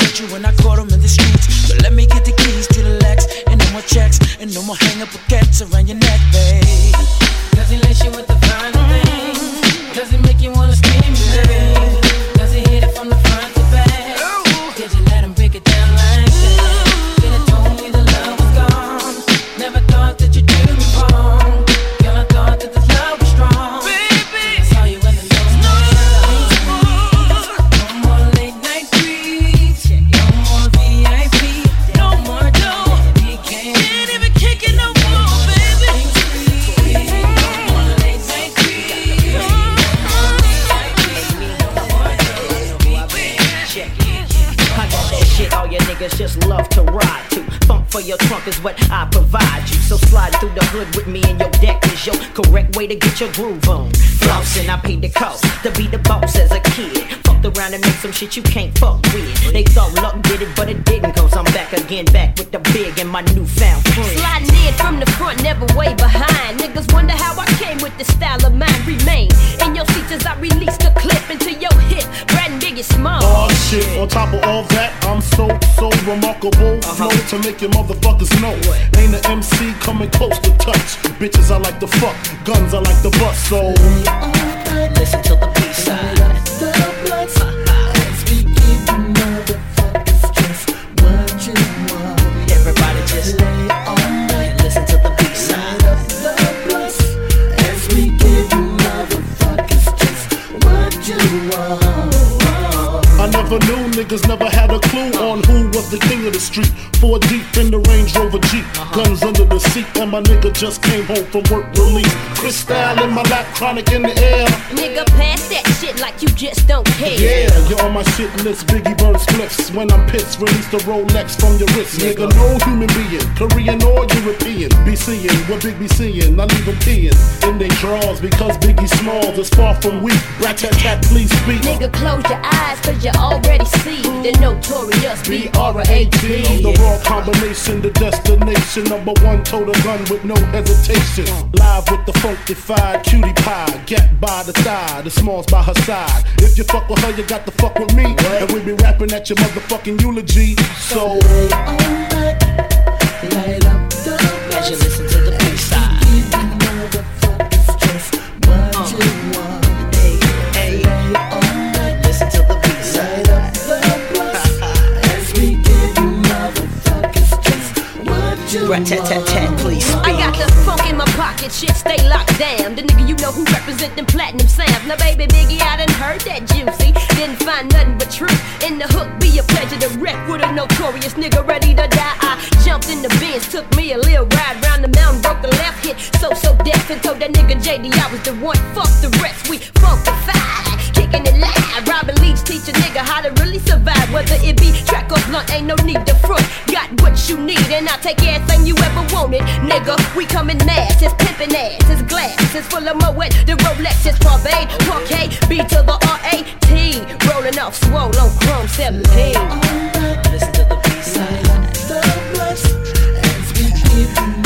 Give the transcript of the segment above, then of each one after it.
teacher when I caught him in the streets. But let me get the keys to the Lex, and no more checks, and no more hang up baguettes around your neck, babe. Cause he laced you with the finer things. Cause he is what I provide you. So slide through the hood with me and your deck is your correct way to get your groove on. Flossing, I paid the cost to be the boss as a kid. Fucked around and made some shit you can't fuck with. They thought luck did it, but it didn't, cause I'm back again, back with the big and my newfound friend. Slide in from the front, never way behind. Niggas wonder how I came with this style of mine. shit. On top of all that, I'm so, so remarkable. Uh-huh. Flow to make your motherfuckers know. Ain't an MC coming close to touch. Bitches I like the fuck, guns I like the bust, so. Listen to the beat side. niggas never had a clue on who was the king of the street. Four deep in the Range Rover Jeep, uh-huh. guns under the seat, and my nigga just came home from work relief. Cristal in my lap, chronic in the air. Nigga, pass that shit like you just don't care. Yeah, you're on my shit list, Biggie Bird spliffs. When I'm pissed, release the Rolex from your wrist. Nigga, no human being, Korean or European. Be seeing what Big be seeing, I leave peeing in they drawers because Biggie Smalls is far from weak. Rat tat tat, please speak. Nigga, close your eyes, cause you already see the notorious B-R-A-T. The raw combination, the destination. Number one, total gun with no hesitation. Live with the funkified cutie pie. Get by the thigh, the smalls by her side. If you fuck with her, you got to fuck with me. And we be rapping at your motherfucking eulogy. So, As you listen to the B-side. Rat tat tat tat, please I got the funk in my pocket, shit stay locked down. The nigga you know who represent them platinum sounds. Now baby Biggie, I done heard that juicy. Didn't find nothing but truth. In the hook, be a pleasure to wreck with a notorious nigga ready to die. I jumped in the Benz, took me a little ride round the mountain, broke the left hit. So so deaf and told that nigga JD I was the one. Fuck the rest, we funkified. Kicking it live. Robin Leach teach a nigga how to really survive. Whether it be track or blunt, ain't no need to front. Got what you need, and I take everything you ever wanted. Nigga, we coming mass, it's pimpin' ass, it's glass, it's full of Moët. The Rolex is Barbade, Parquet, B to the R-A-T. Rolling off swole on Chrome 17. Listen to the B-side. Oh, the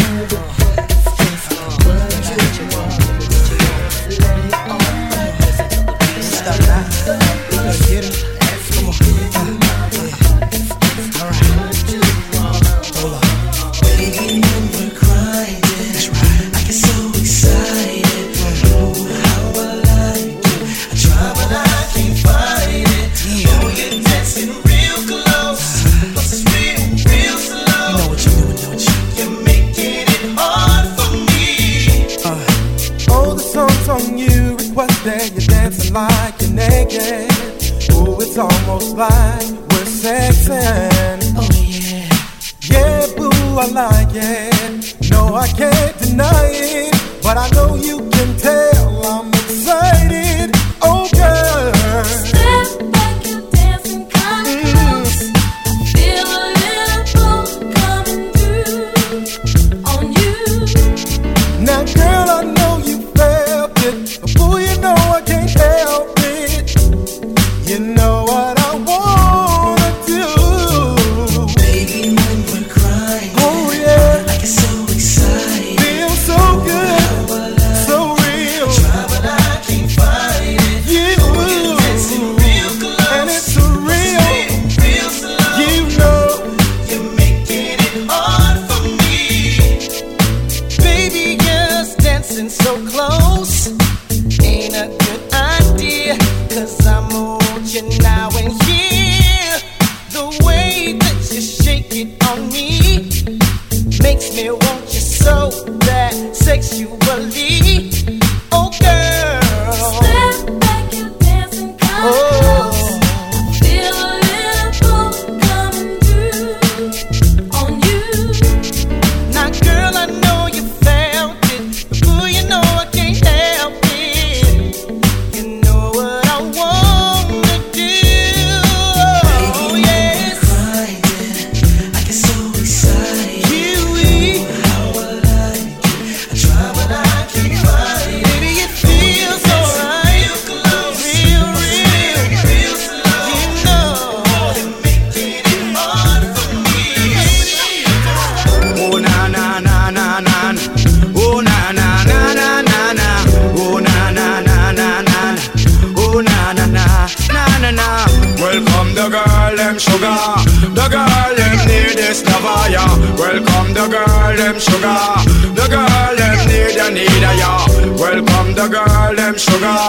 The girl them need this Navaya. Welcome the girl them sugar. The girl them need a need a ya. Welcome the girl them sugar.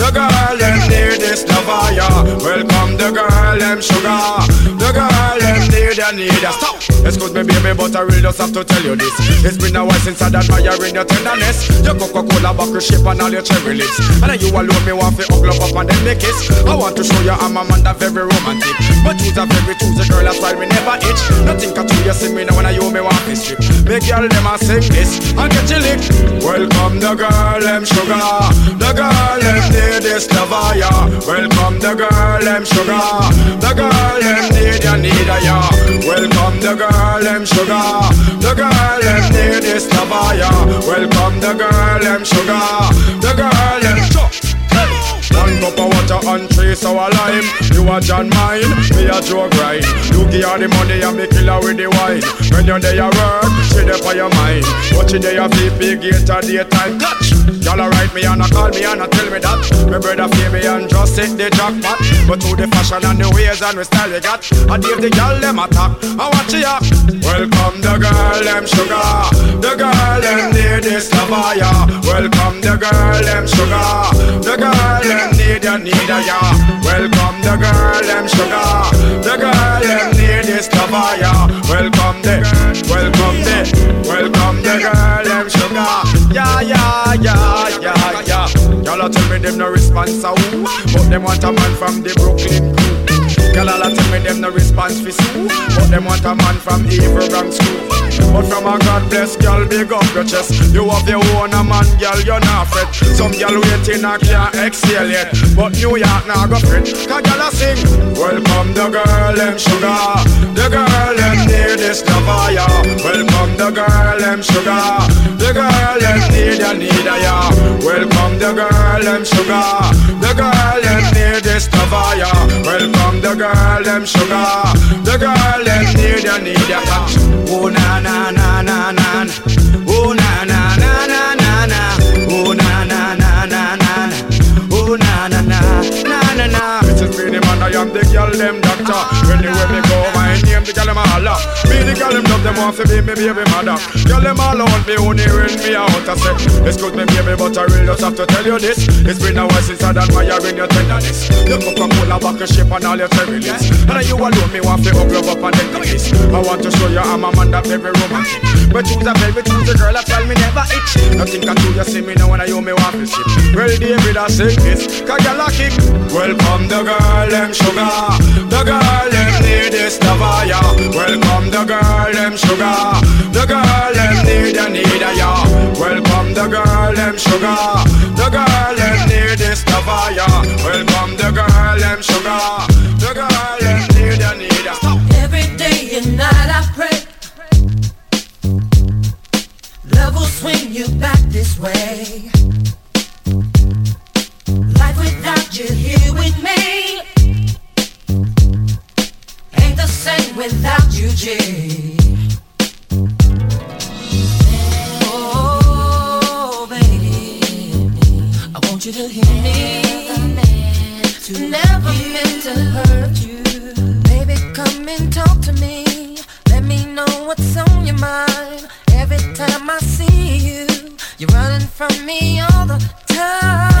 The girl them need this Navaya. Welcome the girl them sugar. The girl them need ya, need ya. Stop. Excuse me, baby, but I really just have to tell you this. It's been a while since I admiring your tenderness. Your Coca-Cola bottle shape and all your cherry lips. And then you alone me want to hug up and then make kiss. I want to show you I'm a man that very romantic. But you's a very choosy girl, that's why me never itch. Nothing can you see me now when I you me want to strip. Make y'all them a sing this and get you lick. Welcome the girl, them sugar. The girl, them need this lover, yeah. Welcome the girl, them sugar. The girl, them need ya, need ya, yeah. Welcome the girl, them sugar. The girl, them need this lover, yeah. Welcome the girl, them sugar. The girl, them. One cup of water and three sour lime. You a John mine, me a Joe grind. You give her the money and me kill her with the wine. When you're there at work, she there for your mind. Watching there your VP gate at daytime touch. Y'all a write me and a call me and a tell me that. My brother feel me and just hit the jackpot. But to the fashion and the ways and the style we got, I give the girl them attack. I watch you up. Welcome the girl them sugar. The girl them need this lover, yeah. Welcome the girl them sugar. The girl them them need ya, need a ya. Welcome the girl, them sugar. The girl, them need this cover, yeah. Welcome the, welcome the, welcome the girl, them sugar. Yeah, yeah, yeah, yeah, yeah. Y'all tell me them no response, so but them want a man from the Brooklyn crew. Girl, all tell me them no response for sue But them want a man from evil school. But from a God bless girl, big up your chest. You have your own a man, girl, you're not fret. Some girl waiting and can't exhale yet. But New York now go fret. Cause girl a sing Welcome the girl, them sugar. The girl, them need this lover, yeah Welcome the girl, them sugar. The girl, them need ya, need ya, yeah. Welcome the girl, them sugar. The girl, lover, yeah Welcome the girl them sugar. The girl them need ya need ya. Oh na na na na na. Oh na na na na na na. Oh na na na na na. Oh na na na na na na. Me the man I am the girl them doctor. Anywhere me go girl them holla. Me the girl them love them want to be me baby mother. Girl them all want me only when me out I say. Excuse me baby but I really just have to tell you this. It's been a while since I done admiring your tenderness. Your Coca-Cola bottle shape and all your cherry lips. And you alone me want to hug love up and then kiss. I want to show you I'm a man that very romantic. But choose a baby, choose a girl that tell me never itch. Nothing can do you see me now when I you me want to ship. Well David I sing this, cause you a kick. Welcome the girl them sugar. The girl them need this yeah. Welcome the girl them sugar. The girl them need ya, need ya. Welcome the girl them sugar. The girl them need this lover, yeah. Welcome the girl them sugar. The girl them need ya, need ya. Every day and night I pray. Love will swing you back this way. Life without you here with me the same without you, G. Oh, baby, I want you to hear me. To Never meant to hurt you. Baby, come and talk to me. Let me know what's on your mind. Every time I see you, you're running from me all the time.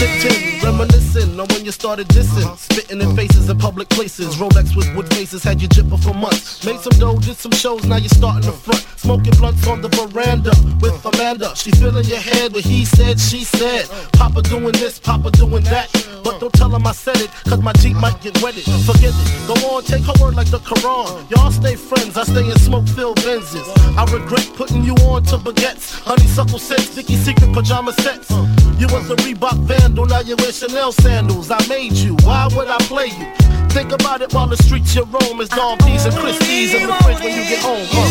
Would on when you started dissing. Spitting in faces in public places. Rolex with wood faces had you jipping for months. Made some dough, did some shows, now you're starting the front. Smoking blunts on the veranda with Amanda. She filling your head with he said, she said. Papa doing this, Papa doing that. But don't tell him I said it, cause my Jeep might get wetted. Forget it, go on, take her word like the Quran. Y'all stay friends, I stay in smoke filled Benzes. I regret putting you on to baguettes. Honeysuckle sets, Vicky Secret pajama sets. You was a Reebok vandal, now you wear Chanel sandals. I made you, why would I play you? Think about it while the streets you roam is Dom P's and Christie's in the fridge when you get home. Huh?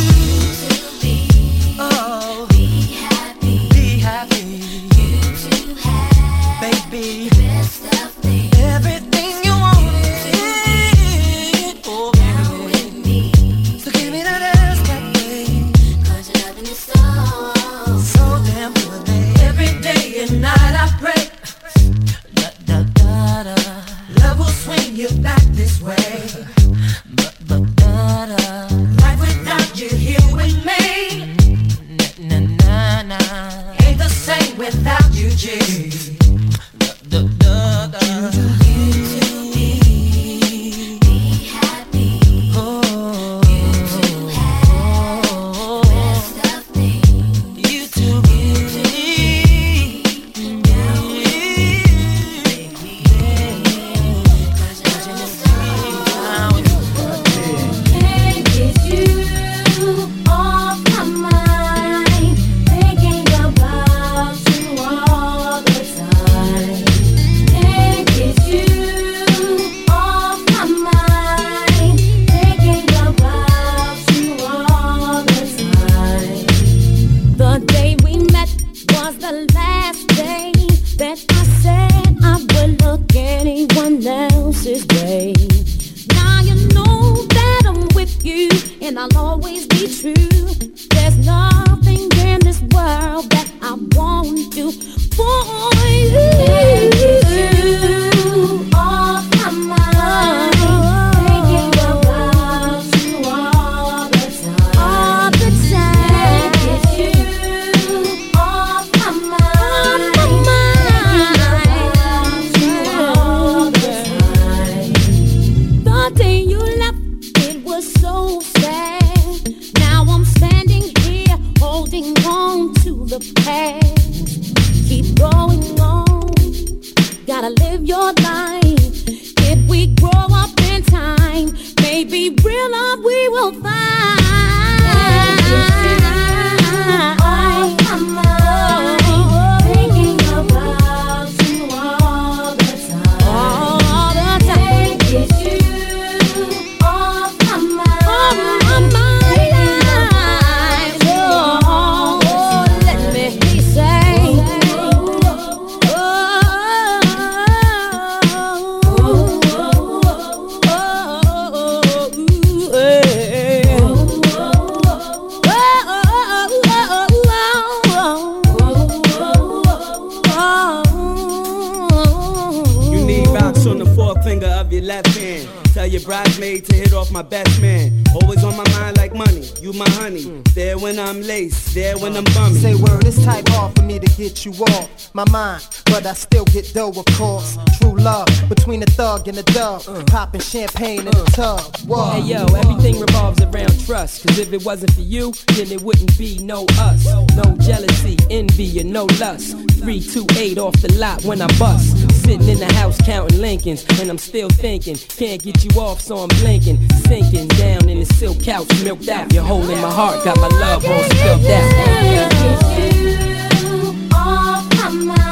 Oh, be happy, be happy. You to have, baby, night I pray. Love will swing you back this way. But, but, da. Life without you here with me. Na, na, na, na. Ain't the same without you, G. my mind, but I still get dough, of course. True love between a thug and a dove, uh. popping champagne in a uh. tub. Whoa. Hey yo, everything revolves around trust. Cause if it wasn't for you, then it wouldn't be no us. No jealousy, envy, and no lust. 328 off the lot when I bust. Sitting in the house counting Lincolns, and I'm still thinking, can't get you off, so I'm blinking. Sinking down in the silk couch, milked out. You're holding my heart, got my love all spilled out. Off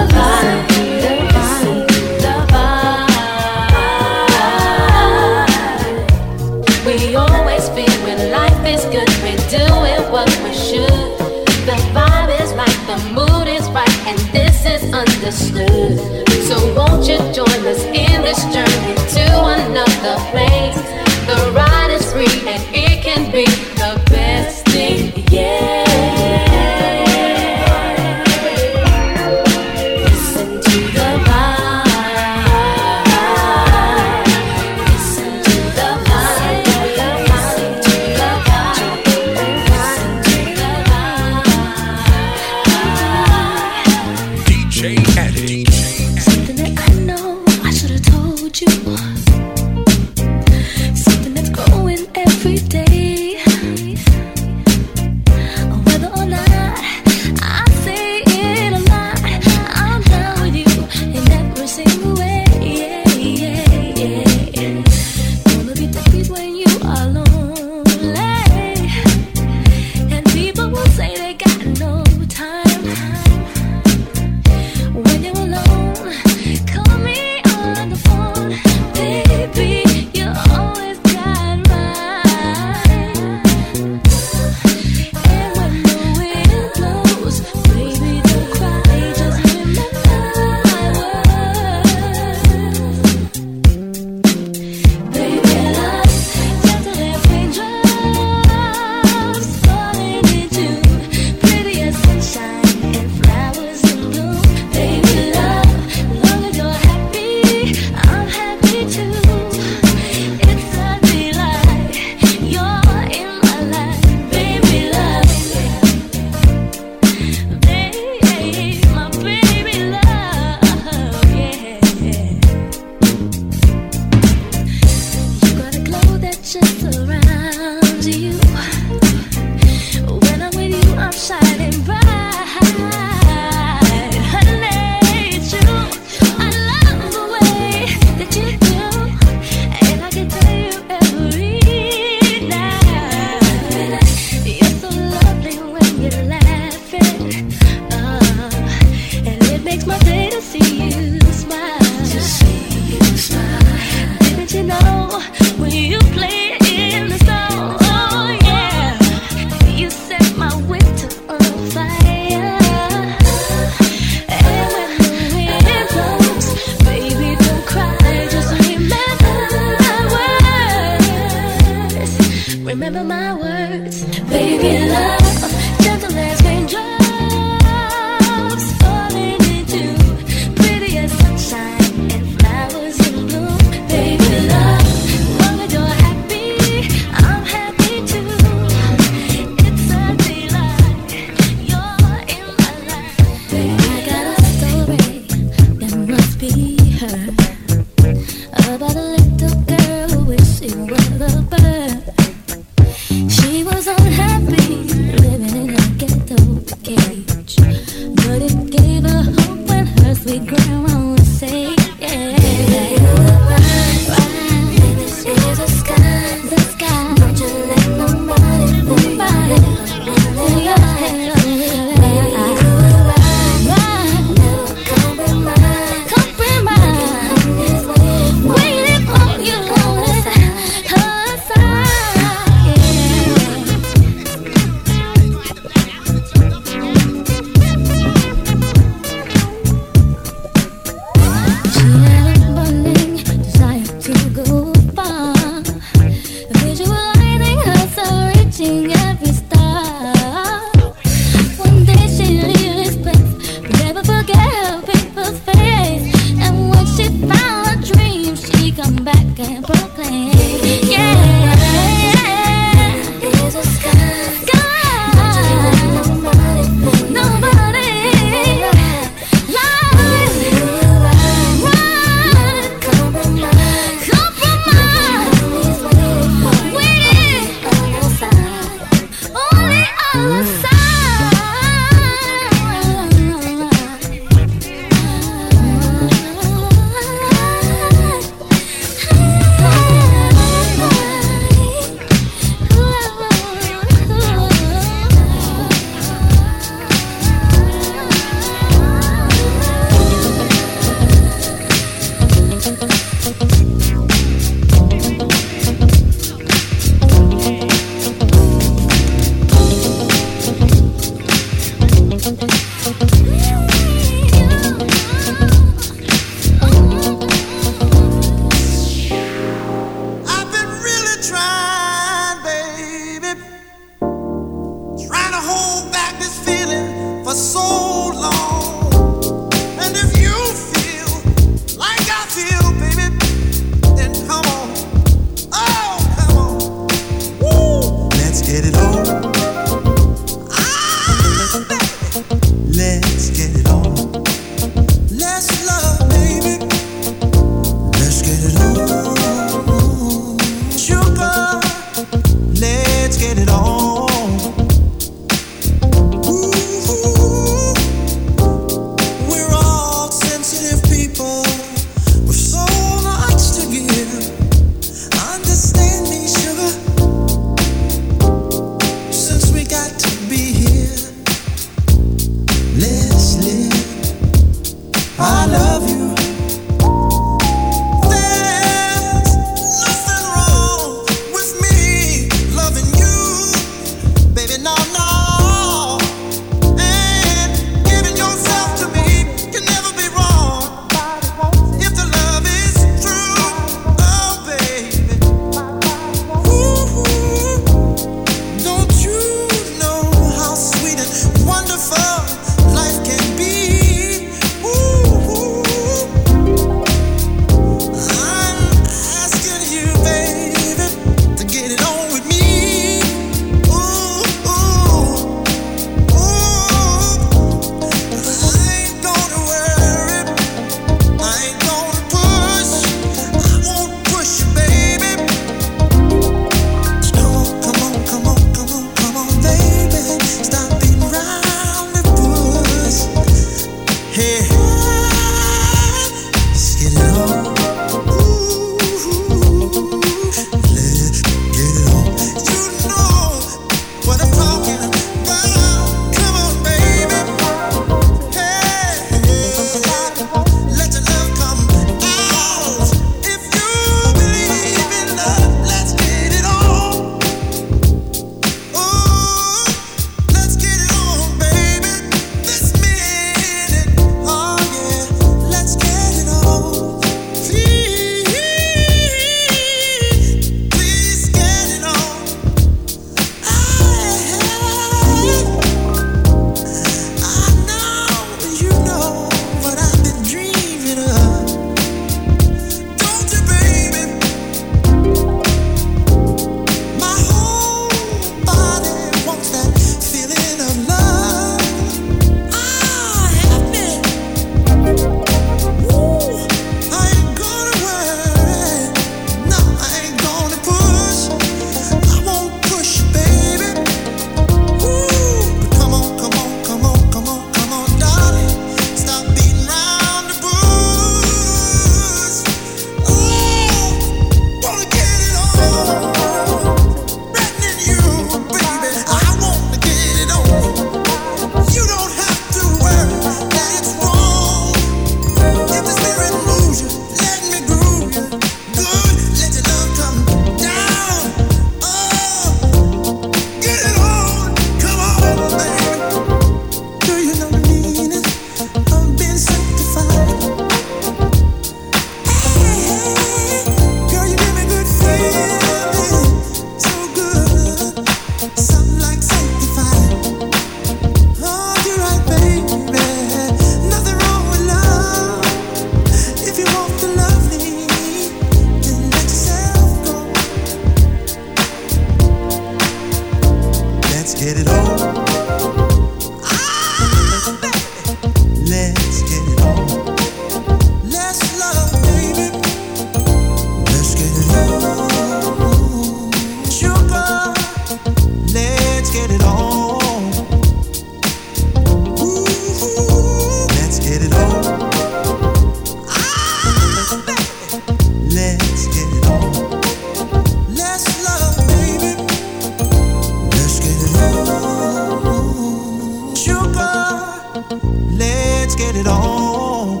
let's get it on.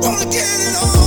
Wanna get it on,